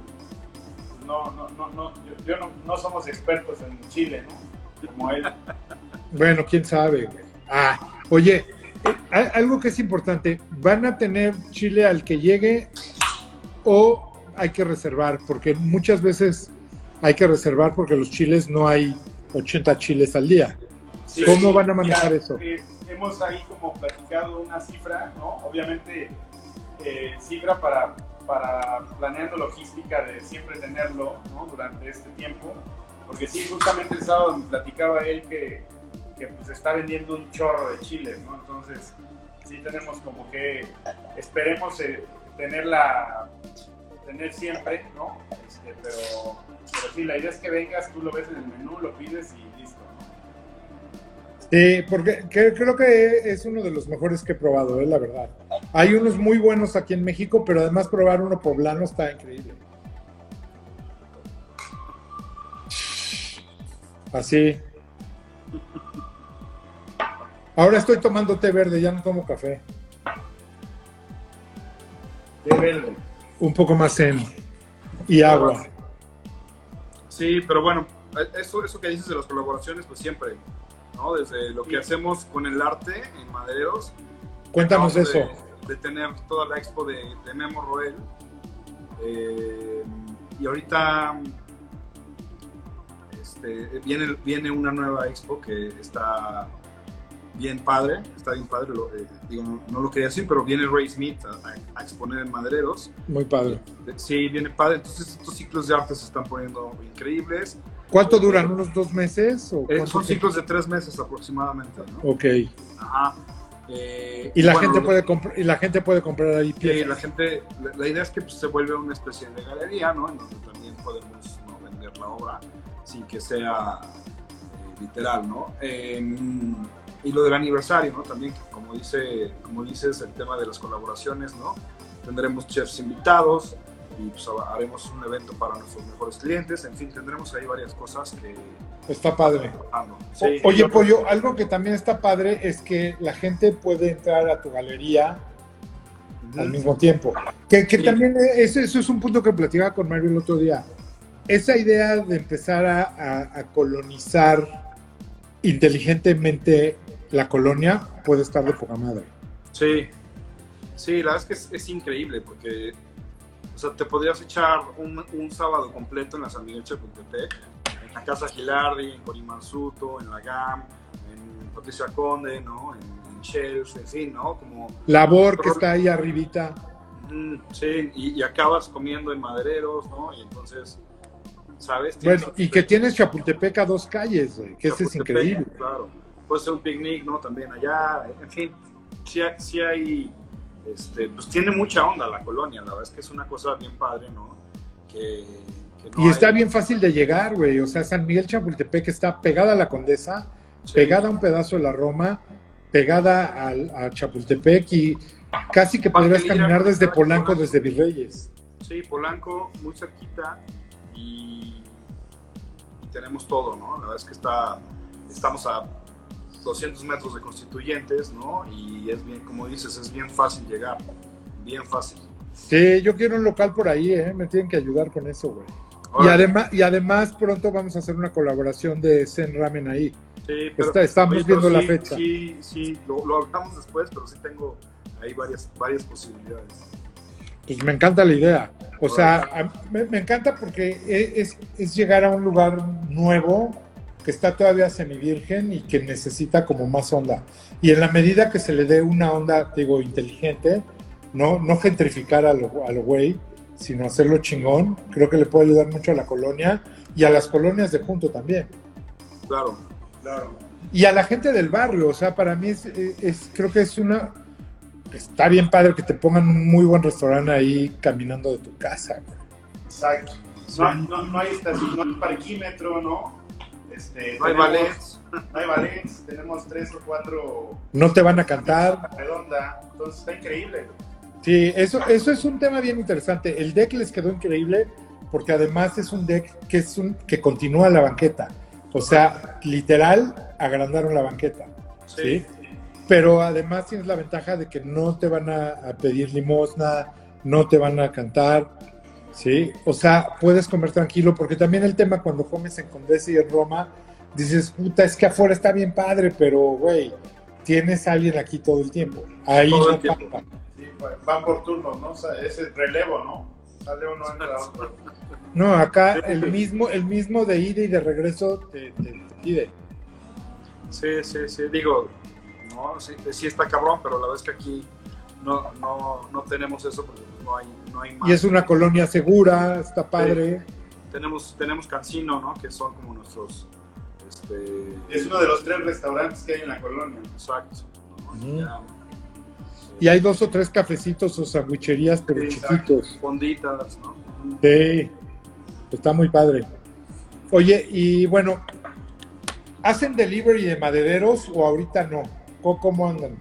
no, no, no, no, yo, yo no, no somos expertos en Chile, ¿no? Como él. Bueno, quién sabe, güey. Ah, oye, eh, algo que es importante, ¿van a tener chile al que llegue o hay que reservar? Porque muchas veces hay que reservar porque los chiles no hay 80 chiles al día. Sí, ¿Cómo van a manejar eso? eh, hemos ahí como platicado una cifra, ¿no? Obviamente, eh, cifra para, para planeando logística de siempre tenerlo, ¿no? Durante este tiempo. Porque sí, justamente el sábado me platicaba él que, que pues está vendiendo un chorro de chiles, ¿no? Entonces, sí tenemos como que, esperemos eh, tenerla, tener siempre, ¿no? Este, pero, pero sí, la idea es que vengas, tú lo ves en el menú, lo pides y listo. Sí, porque que- creo que es uno de los mejores que he probado, es la verdad. Hay unos muy buenos aquí en México, pero además probar uno poblano está increíble. Así. Ahora estoy tomando té verde, ya no tomo café. De verde. Un poco más zen. Y agua. Sí, pero bueno, eso, eso que dices de las colaboraciones, pues siempre, ¿no? Desde lo que hacemos con el arte en Madereros. Cuéntanos acabamos eso. De, de tener toda la expo de, de Memo Roel. Eh, y ahorita este, viene, viene una nueva expo que está bien padre, está bien padre, lo- eh, digo, no, no lo quería decir, pero viene Ray Smith a, a- a exponer en Madereros. Muy padre. Sí, viene padre, entonces estos ciclos de arte se están poniendo increíbles. ¿Cuánto duran? ¿Unos dos meses? O Eh, son ciclos de tres meses aproximadamente, ¿no? Ok. Ajá. Eh, Y la bueno, gente puede comprar y la gente puede comprar ahí Sí, piezas. la gente, la, la idea es que pues, se vuelve una especie de galería, ¿no? En donde también podemos ¿no? vender la obra sin que sea eh, literal, ¿no? Eh, y lo del aniversario, ¿no? También, como, dice, como dices, el tema de las colaboraciones, ¿no? Tendremos chefs invitados y pues, haremos un evento para nuestros mejores clientes. En fin, tendremos ahí varias cosas que... Está padre. O- Sí, Oye, yo Pollo, algo que también está padre es que la gente puede entrar a tu galería al mismo tiempo. Que, que Sí. también es, eso es un punto que platicaba con Mario el otro día. Esa idea de empezar a, a- a colonizar inteligentemente la colonia puede estar de poca madre. Sí, sí, la verdad es que es, es increíble porque, o sea, te podrías echar un, un sábado completo en la San Miguel Chapultepec, en la Casa Gilardi, en Corimansuto, en la GAM, en Patricia Conde, ¿no? En, en Shells, en fin, ¿no? Como, Labor que está ahí arribita. mm, sí, y, y acabas comiendo en madereros, ¿no? Y entonces, ¿sabes? Bueno, y que tienes Chapultepec a dos calles, güey, que ese es increíble. Claro. Puede ser un picnic, ¿no? También allá. En fin, sí, sí hay. Este, pues tiene mucha onda la colonia, la verdad es que es una cosa bien padre, ¿no? Que, que no Y está hay- bien fácil de llegar, güey. O sea, San Miguel Chapultepec está pegada a la Condesa, sí, pegada a un pedazo de la Roma, pegada al, a Chapultepec y casi que podrías caminar desde Polanco. Polanco, desde Virreyes. Sí, Polanco, muy cerquita y, y tenemos todo, ¿no? La verdad es que está, estamos a 200 metros de constituyentes, ¿no? Y es bien, como dices, es bien fácil llegar, bien fácil. Sí, yo quiero un local por ahí, ¿eh? Me tienen que ayudar con eso, güey. Y además, y además pronto vamos a hacer una colaboración de Zen Ramen ahí. Sí, Está- estamos pero viendo la sí, fecha. Sí, sí, lo, lo hablamos después, pero sí tengo ahí varias, varias posibilidades. Pues me encanta la idea. O sea, a- me, me encanta porque e- es, es llegar a un lugar nuevo que está todavía semivirgen y que necesita como más onda. Y en la medida que se le dé una onda, digo, inteligente, no, no gentrificar a lo, a lo güey, sino hacerlo chingón, creo que le puede ayudar mucho a la colonia y a las colonias de junto también. Claro, Claro. Y a la gente del barrio, o sea, para mí es, es- creo que es una... Está bien padre que te pongan un muy buen restaurante ahí caminando de tu casa. güey. Exacto. No, no, no hay estación, no hay parquímetro, ¿no? Este, no hay ballets. No hay ballets, tenemos tres o cuatro No te van a cantar. redonda, entonces está increíble. Sí, eso, eso es un tema bien interesante. El deck les quedó increíble porque además es un deck que, es un, que continúa la banqueta. O sea, literal, agrandaron la banqueta. ¿sí? pero además tienes la ventaja de que no te van a, a pedir limosna, no te van a cantar, ¿sí? O sea, puedes comer tranquilo, porque también el tema cuando comes en Condesa y en Roma, dices, puta, es que afuera está bien padre, pero, güey, tienes a alguien aquí todo el tiempo. Ahí Todo el no tiempo. pasa. Sí, van por turnos, ¿no? O sea, es el relevo, ¿no? Sale uno, entra otro. No, acá el mismo, el mismo de ida y de regreso te, te- te pide. Sí, sí, sí. Digo, no, sí, sí está cabrón, pero la verdad es que aquí no, no, no tenemos eso porque no hay, no hay más. Y es una colonia segura, está padre. Tenemos, tenemos Cancino, ¿no? Que son como nuestros. Este, Es uno de los tres restaurantes que hay en la colonia. Exacto. ¿no? Ujú. Ya, Y hay dos o tres cafecitos o sandwicherías, pero Sí, chiquitos. Fonditas, ¿no? Sí, está muy padre. Oye, y bueno, ¿hacen delivery de madereros o ahorita no? ¿Cómo, cómo andan?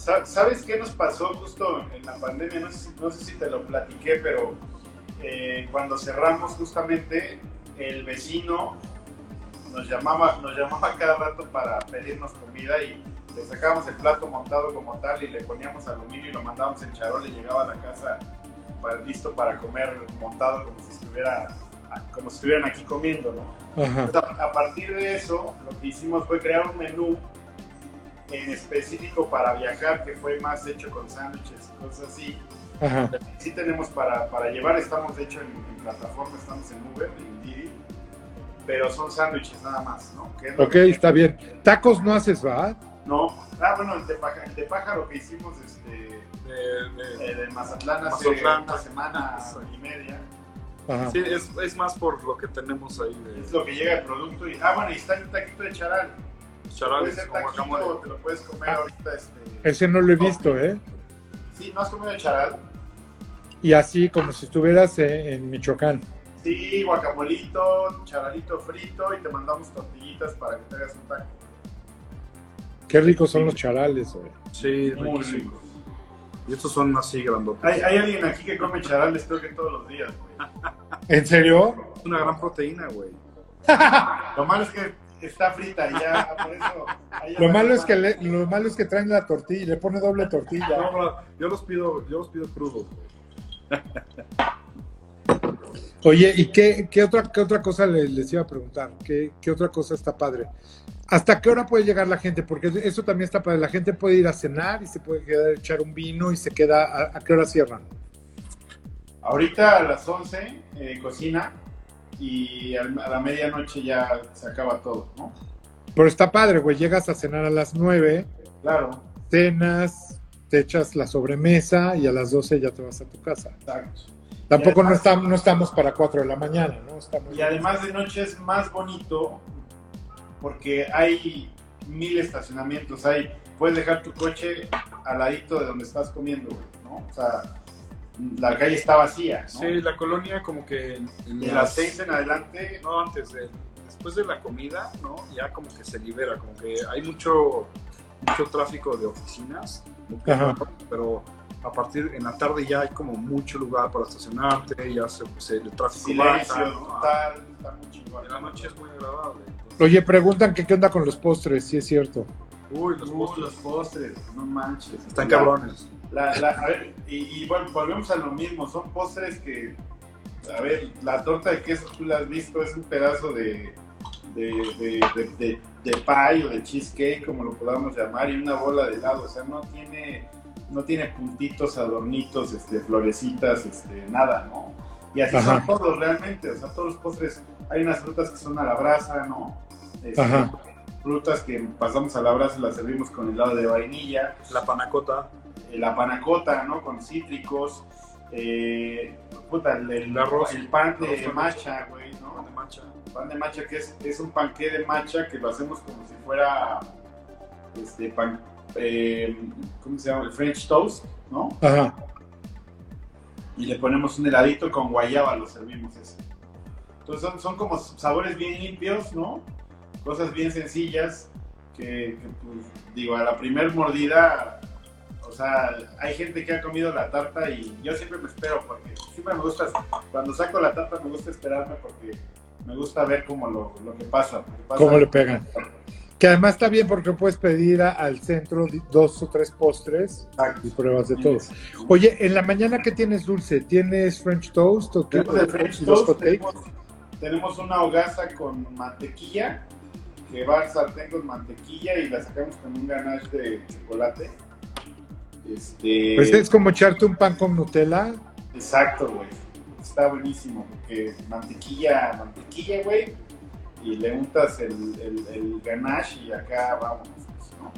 Sa- ¿Sabes qué nos pasó justo en la pandemia? No sé, si- no sé si te lo platiqué, pero eh, cuando cerramos justamente, el vecino nos llamaba, nos llamaba cada rato para pedirnos comida y le sacábamos el plato montado como tal y le poníamos aluminio y lo mandábamos en charol y llegaba a la casa para- listo para comer montado como si estuviera como si estuvieran aquí comiendo, ¿no? Entonces, a a partir de eso, lo que hicimos fue crear un menú en específico para viajar, que fue más hecho con sándwiches y cosas así. Ajá. Sí tenemos para, para llevar, estamos de hecho en, en plataforma, estamos en Uber, en Didi, pero son sándwiches nada más, ¿no? Que es Ok, que- está bien. Tacos no haces, ¿va? No, ah, bueno, el de, pájaro, el de pájaro que hicimos este, De- de- eh, de Mazatlán hace Mazatlán. una semana y media, Ajá. sí, es, es más por lo que tenemos ahí es lo que llega el producto. Y, ah, bueno, y está el taquito de charal. Charales con guacamole. te lo puedes comer Ah. ahorita. Este, Ese no lo he visto, ¿eh? Sí, ¿no has comido el charal? Y así como si estuvieras eh, en Michoacán. Sí, guacamolito, charalito frito y te mandamos tortillitas para que te hagas un taco. Qué ricos son los charales, güey. Sí, Muy riquísimo. rico. Y estos son así grandotes. Hay, hay alguien aquí que come charales creo que todos los días, güey. ¿En serio? Es una gran proteína, güey. Lo malo es que está frita y ya, por eso... Lo la malo es que le, lo malo es que traen la tortilla, le pone doble tortilla. No, no, yo los pido, yo los pido crudos. Oye, ¿y qué, qué otra qué otra cosa le- les, iba a preguntar? ¿Qué, qué otra cosa está padre? ¿Hasta qué hora puede llegar la gente? Porque eso también está padre. La gente puede ir a cenar y se puede quedar a echar un vino y se queda. ¿A, a qué hora cierran? Ahorita a las 11 eh, cocina y a la medianoche ya se acaba todo, ¿no? Pero está padre, güey. Llegas a cenar a las 9, Claro, cenas, te echas la sobremesa y a las 12 ya te vas a tu casa. exacto. Tampoco no, estamos, no estamos para 4 de la mañana, ¿no? Estamos Y además de noche es más bonito porque hay mil estacionamientos. Hay, puedes dejar tu coche al ladito de donde estás comiendo, güey, ¿no? O sea, la calle está vacía, ¿no? Sí, la colonia como que en, de las seis en adelante, no antes de después de la comida, ¿no? Ya como que se libera, como que hay mucho mucho tráfico de oficinas, Ajá. pero a partir en la tarde ya hay como mucho lugar para estacionarte, ya se, se- el tráfico silencio baja, ¿no? total, está muy chingón. En la noche es muy agradable. entonces- Oye, preguntan que qué onda con los postres, si es cierto. Uy, los Uy, postres los postres, no manches. están cabrones. La, la- a ver, y, y bueno, volvemos a lo mismo, son postres que, a ver, la torta de queso tú la has visto, es un pedazo de, de, de, de, de- de pie o de cheesecake, como lo podamos llamar, y una bola de helado, o sea, no tiene, no tiene puntitos, adornitos, este, florecitas, este, nada, ¿no? Y así Ajá. son todos realmente, o sea, todos los postres, hay unas frutas que son a la brasa, ¿no? Este, Ajá. Frutas que pasamos a la brasa y las servimos con helado de vainilla, La panacota, la panacota, ¿no? Con cítricos, eh, puta, el, arroz. el pan Arroz de con matcha, güey, pan ¿no? de matcha. Pan de matcha que es, es un panqué de matcha que lo hacemos como si fuera, este, pan, eh, ¿cómo se llama? El French toast, ¿no? Ajá. Y le ponemos un heladito con guayaba, lo servimos eso. Entonces son, son como sabores bien limpios, ¿no? Cosas bien sencillas que, que, pues, digo, a la primer mordida, o sea, hay gente que ha comido la tarta y yo siempre me espero porque siempre me gusta, cuando saco la tarta me gusta esperarme porque me gusta ver como lo, lo que pasa. ¿Cómo le pegan? Que además está bien porque puedes pedir a- al centro dos o tres postres Exacto. y pruebas de todo. Oye, en la mañana, ¿qué tienes dulce? ¿Tienes French toast o qué? El French ¿Y los toast, tenemos, tenemos una hogaza con mantequilla, que va al sartén con mantequilla y la sacamos con un ganache de chocolate. Este, Pues es como echarte un pan con Nutella. Exacto, güey. Está buenísimo, porque mantequilla, mantequilla, güey, y le untas el, el, el ganache y acá vamos, ¿no?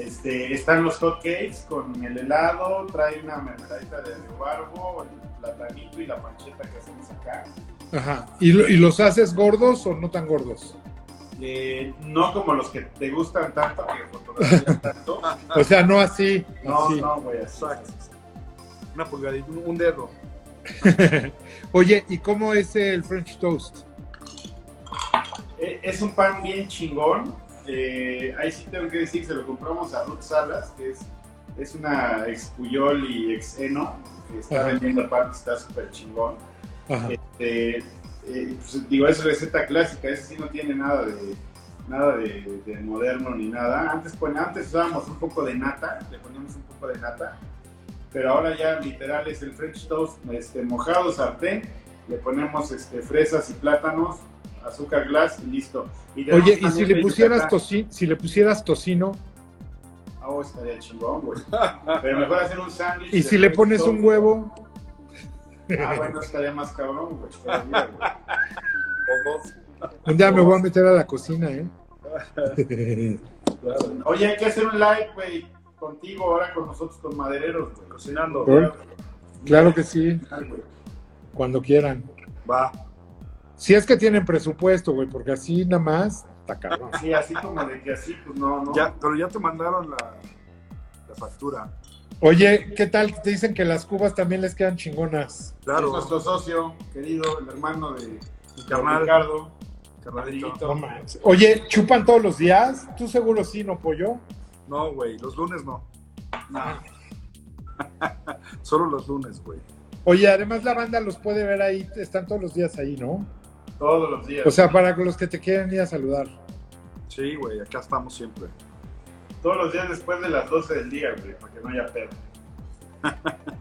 Este, están los hot cakes con el helado, trae una mermeladita de barbo, el platanito y la pancheta que hacemos acá. Ajá. ¿Y, lo- y los haces gordos o no tan gordos? Eh, no como los que te gustan tanto, que fotografías tanto. O sea, no así. No, así. no, güey. Exacto. Una pulgadita, un, dedo. Oye, ¿y cómo es el French toast? Eh, Es un pan bien chingón. Eh, ahí sí tengo que decir que se lo compramos a Ruth Salas, que es, es una ex Puyol y ex Eno, que está Ajá. vendiendo pan, está súper chingón. Ajá. Este, eh, pues, digo, es receta clásica, ese sí no tiene nada de nada de, de moderno ni nada. Antes, pues, antes usábamos un poco de nata, le poníamos un poco de nata, pero ahora ya literal es el French toast este, mojado, sartén, le ponemos este, fresas y plátanos, azúcar glass y listo. Y Oye, y si le pusieras toci- si le pusieras tocino oh, estaría chingón, güey. Pero mejor hacer un sándwich. y si le pones toast. un huevo, Ah, bueno, estaría más cabrón, güey. todavía, güey. O dos. un día me voy a meter a la cocina, ¿eh? Claro. Oye, hay que hacer un live, güey, contigo, ahora con nosotros, con madereros, güey. Cocinando. Claro. Claro que sí, güey. cuando quieran. Va. Si es que tienen presupuesto, güey, porque así nada más, está cabrón. Sí, así como de que así, pues no, no. Ya, pero ya te mandaron la, la factura. Oye, ¿qué tal? Te dicen que las cubas también les quedan chingonas. Es Claro, nuestro socio, querido, el hermano de, carnal. Ricardo. carnalito. No. Oye, ¿chupan todos los días? Tú seguro sí, ¿no, pollo? No, güey, los lunes no. No, Solo los lunes, güey. Oye, además la banda los puede ver ahí, están todos los días ahí, ¿no? todos los días. O sea, para los que te quieren ir a saludar. Sí, güey, acá estamos siempre. Todos los días después de las 12 del día, güey, para que no haya pedo.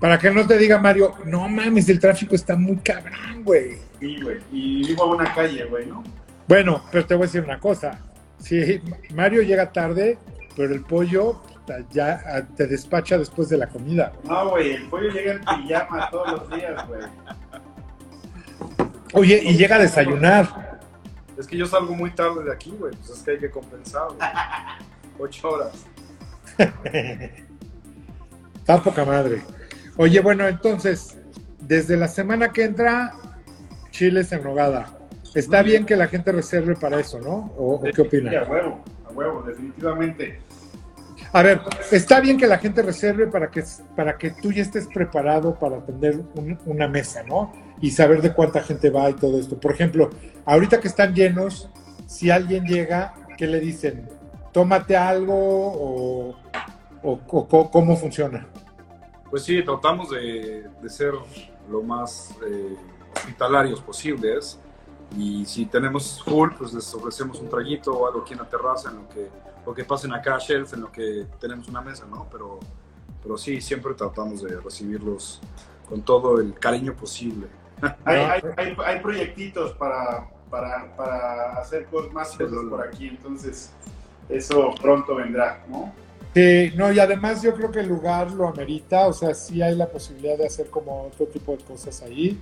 Para que no te diga Mario, no mames, el tráfico está muy cabrón, güey. Sí, güey. Y vivo a una calle, güey, ¿no? Bueno, pero te voy a decir una cosa. Si Mario llega tarde, pero el pollo ya ah, te despacha después de la comida. No, güey, el pollo llega en pijama todos los días, güey. Oye, y llega a desayunar. Es que yo salgo muy tarde de aquí, güey. Pues es que hay que compensar, güey. Ocho horas. Está poca madre. Oye, bueno, entonces, desde la semana que entra, chiles en nogada. Está bien que la gente reserve para eso, ¿no? ¿O, qué Sí, a huevo, a huevo, definitivamente. A ver, está bien que la gente reserve para que, para que tú ya estés preparado para atender un- una mesa, ¿no? Y saber de cuánta gente va y todo esto. Por ejemplo, ahorita que están llenos, si alguien llega, ¿qué le dicen? Tómate algo o, o- o cómo funciona. Pues sí, tratamos de, de ser lo más eh, hospitalarios posibles. Y si tenemos full, pues les ofrecemos un traguito o algo aquí en la terraza, en lo que, lo que pasen acá a Shelf, en lo que tenemos una mesa, ¿no? Pero, pero sí, siempre tratamos de recibirlos con todo el cariño posible. Hay, hay, hay, hay proyectitos para, para, para hacer cosas, más cosas por aquí, entonces eso pronto vendrá, ¿no? Sí, no, y además yo creo que el lugar lo amerita, o sea, sí hay la posibilidad de hacer como otro tipo de cosas ahí.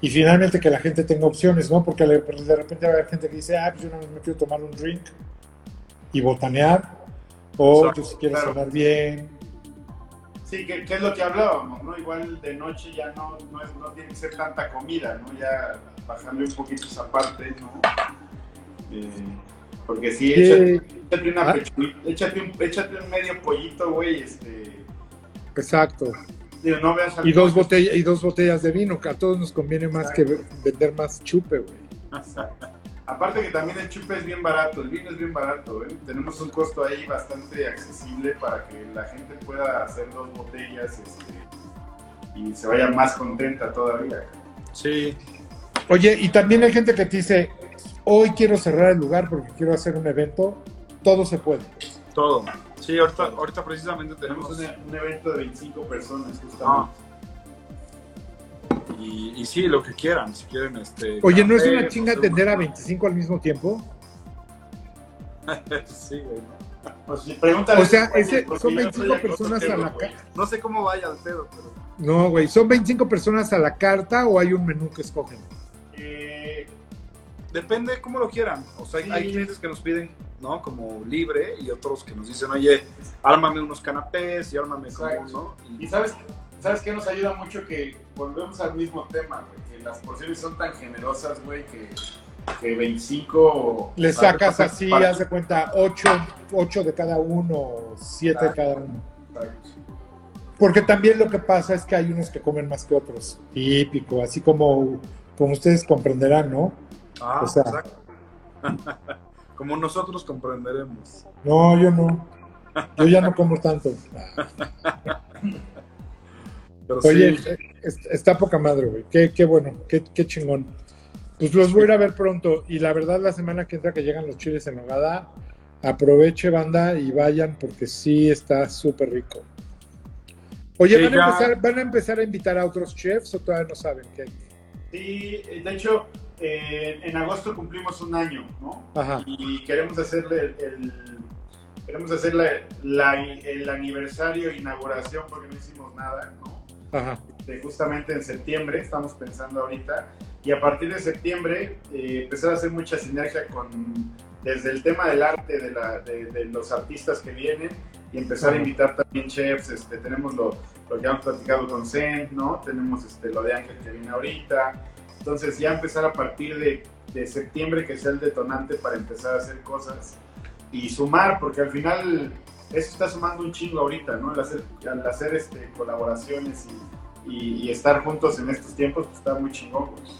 Y finalmente que la gente tenga opciones, ¿no? Porque de repente va a haber gente que dice, ah, pues yo no me quiero tomar un drink y botanear. O Exacto, tú si quieres claro. sonar bien. Sí, que, que es lo que hablábamos, ¿no? Igual de noche ya no, no, es- no tiene que ser tanta comida, ¿no? Ya bajarle un poquito esa parte, ¿no? Eh, porque sí, Sí, échate, échate una Ah. échate un, échate un medio pollito, güey, este... exacto. Digo, no veas Y dos, botellas, y dos botellas de vino, que a todos nos conviene más que ve- vender más chupe, güey. Aparte que también el chupe es bien barato, el vino es bien barato, ¿eh? tenemos un costo ahí bastante accesible para que la gente pueda hacer dos botellas este, y se vaya más contenta todavía. Sí, Oye, y también hay gente que te dice, hoy quiero cerrar el lugar porque quiero hacer un evento, todo se puede. Todo. Sí, ahorita, ahorita precisamente Tenemos tenemos... un, un evento de 25 personas, justamente. Ah. Y, y sí, lo que quieran, si quieren este... Oye, ¿no es una chinga atender a una- 25 al mismo tiempo? sí, güey. ¿no? Pues, O sea, ese- son yo 25 estoy acá personas a la güey. ca- No sé cómo vaya el pedo, pero... No, güey, ¿son 25 personas a la carta o hay un menú que escogen? Eh, Depende cómo lo quieran. O sea, Sí. hay clientes que nos piden, ¿no? Como libre y otros que nos dicen, oye, ármame unos canapés y ármame como. ¿no? Y sabes, ¿sabes qué nos ayuda mucho? Que volvemos al mismo tema, güey, que las porciones son tan generosas, güey, que, que 25... Le sacas así, para- haz de cuenta, 8, de cada uno, 7 de cada uno. Exacto. Porque también lo que pasa es que hay unos que comen más que otros. Típico, así como, como ustedes comprenderán, ¿no? Ah, O sea- exacto. como nosotros comprenderemos. No, yo no. Yo ya no como tanto. Pero Oye, sí, eh, es- está poca madre, güey. Qué, qué bueno, qué, qué chingón. Pues los voy a ir a ver pronto. Y la verdad, la semana que entra que llegan los chiles en nogada, aproveche, banda, y vayan porque sí está súper rico. Oye, Sí, ¿van, a empezar, ¿van a empezar a invitar a otros chefs o todavía no saben qué? Sí, de hecho, eh, en agosto cumplimos un año, ¿no? Ajá. Y queremos hacerle el, el- queremos hacerle la- el aniversario, inauguración, porque no hicimos nada, ¿no? Ajá. de justamente en septiembre, estamos pensando ahorita, y a partir de septiembre eh, empezar a hacer mucha sinergia con, desde el tema del arte, de, la, de, de los artistas que vienen, y empezar a invitar también chefs, este, tenemos lo, lo que hemos platicado con Zen, ¿no? Tenemos este, lo de Ángel que viene ahorita, entonces ya empezar a partir de, de septiembre que sea el detonante para empezar a hacer cosas y sumar, porque al final eso está sumando un chingo ahorita, ¿no? Al hacer, al hacer este, colaboraciones y, y- y estar juntos en estos tiempos, pues está muy chingón. pues.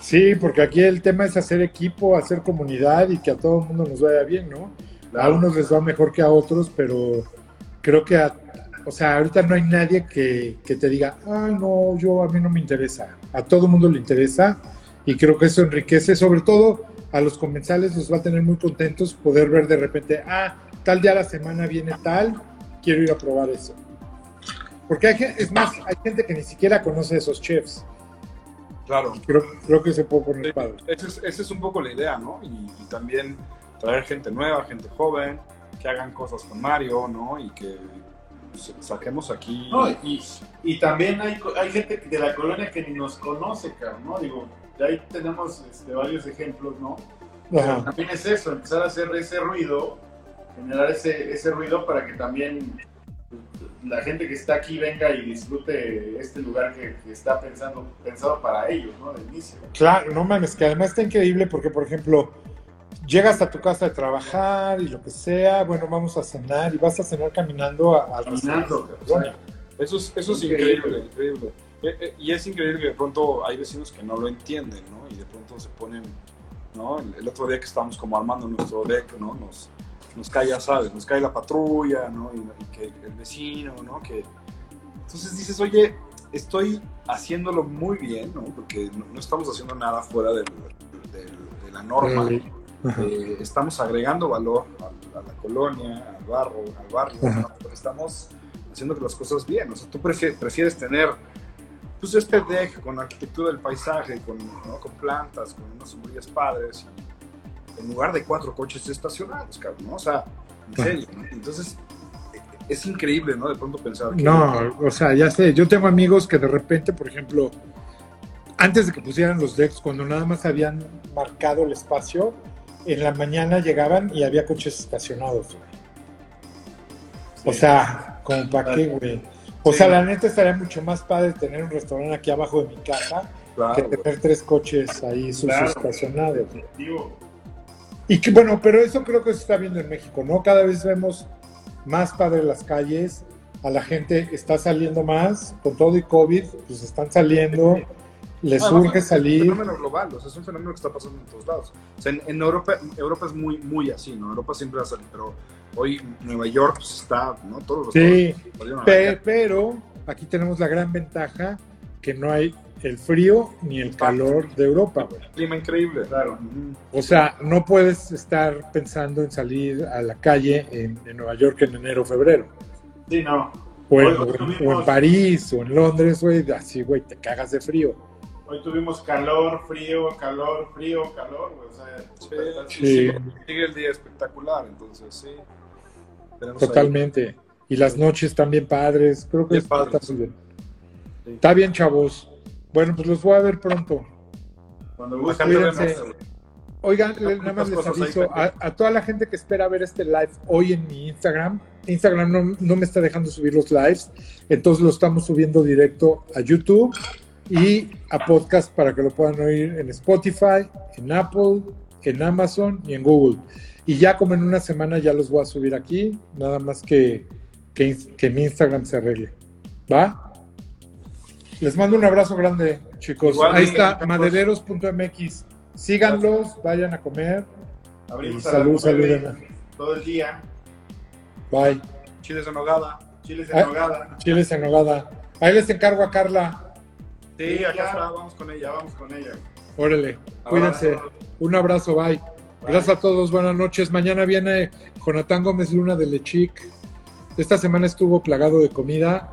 Sí, porque aquí el tema es hacer equipo, hacer comunidad y que a todo el mundo nos vaya bien, ¿no? A unos les va mejor que a otros, pero creo que, a- o sea, ahorita no hay nadie que, que te diga, ay, no, yo a mí no me interesa. A todo el mundo le interesa y creo que eso enriquece, sobre todo a los comensales los va a tener muy contentos poder ver de repente, ah, tal día a la semana viene tal, quiero ir a probar eso. Porque hay, es más, hay gente que ni siquiera conoce a esos chefs. claro. Creo, creo que se puede poner Sí, padre. Esa es, esa es un poco la idea, ¿no? Y, y también traer gente nueva, gente joven, que hagan cosas con Mario, ¿no? Y que pues, saquemos aquí... No, y, y también hay, hay gente de la colonia que ni nos conoce, cabrón, ¿no? Digo, ya ahí tenemos este, varios ejemplos, ¿no? Pero también es eso, empezar a hacer ese ruido, generar ese, ese ruido para que también la gente que está aquí venga y disfrute este lugar que, que está pensando, pensado para ellos, ¿no? De inicio. Claro, no mames, que además está increíble porque, por ejemplo, llegas a tu casa de trabajar y lo que sea, bueno, vamos a cenar y vas a cenar caminando a- al Caminando. Eso es, eso es Increíble. increíble, increíble. Eh, eh, y es increíble que de pronto hay vecinos que no lo entienden, ¿no? Y de pronto se ponen, ¿no? El, el otro día que estábamos como armando nuestro deck, ¿no? Nos, nos cae, ya sabes, nos cae la patrulla, ¿no? Y, y que el vecino, ¿no? Que... Entonces dices, oye, estoy haciéndolo muy bien, ¿no? Porque no, no estamos haciendo nada fuera del- del- de la norma. Sí. Eh, estamos agregando valor a, a la colonia, al barrio, al barrio. ¿no? Pero estamos haciendo las cosas bien. O sea, tú prefi- prefieres tener pues este deck con arquitectura del paisaje, con, ¿no? con plantas, con unas sombrillas padres, y- en lugar de cuatro coches estacionados, cabrón, ¿no? O sea, en serio, ¿no? Entonces, es increíble, ¿no? De pronto pensar que... No, o sea, ya sé, yo tengo amigos que de repente, por ejemplo, antes de que pusieran los decks, cuando nada más habían marcado el espacio, en la mañana llegaban y había coches estacionados. güey. O sea, como para qué, güey. O Sí. sea, la neta estaría mucho más padre tener un restaurante aquí abajo de mi casa Claro, que güey. tener tres coches ahí sus Claro. estacionados. güey. Y que bueno, pero eso creo que se está viendo en México, ¿no? Cada vez vemos más padre las calles, a la gente está saliendo más, con todo y COVID, pues están saliendo, les Además, urge Es un salir. fenómeno global, o sea, es un fenómeno que está pasando en todos lados. O sea, en, en Europa, Europa es muy, muy así, ¿no? Europa siempre va a salir, pero hoy Nueva York pues, está, ¿no? Todos los Sí, pe- pero aquí tenemos la gran ventaja que no hay el frío ni el calor de Europa, güey. Clima increíble. Claro. O sea, no puedes estar pensando en salir a la calle en, en Nueva York en enero o febrero. Sí, no. O en, Hoy o en- tuvimos- o en París o en Londres, güey, así, güey, te cagas de frío. Hoy tuvimos calor, frío, calor, frío, calor, güey. O sea, Sí, sigue, sigue el día espectacular, entonces sí. Tenemos ahí- Totalmente. Y las noches también padres. Creo que Bien está, padres. está muy bien. Sí. Está bien, chavos. Bueno, pues los voy a ver pronto. Cuando Acá guste. te Cuídense. vemos, güey. Oigan, nada más les aviso a, a toda la gente que espera ver este live hoy en mi Instagram. Instagram no, no me está dejando subir los lives, entonces lo estamos subiendo directo a YouTube y a podcast para que lo puedan oír en Spotify, en Apple, en Amazon y en Google. Y ya como en una semana ya los voy a subir aquí, nada más que, que, que mi Instagram se arregle. ¿Va? Les mando un abrazo grande, chicos. Igual, Ahí está, chicos. madederos.mx. Síganlos, vayan a comer. Abrimos salud, salud, todo el día. Bye. Chiles en nogada. Chiles Ah. en nogada. Chiles en nogada. Ahí les encargo a Carla. Sí, Sí, acá ya. está, vamos con ella. vamos con ella. Órale, cuídense. Un abrazo, bye. Gracias a todos, buenas noches. Mañana viene Jonathan Gómez Luna de Lechic. Esta semana estuvo plagado de comida.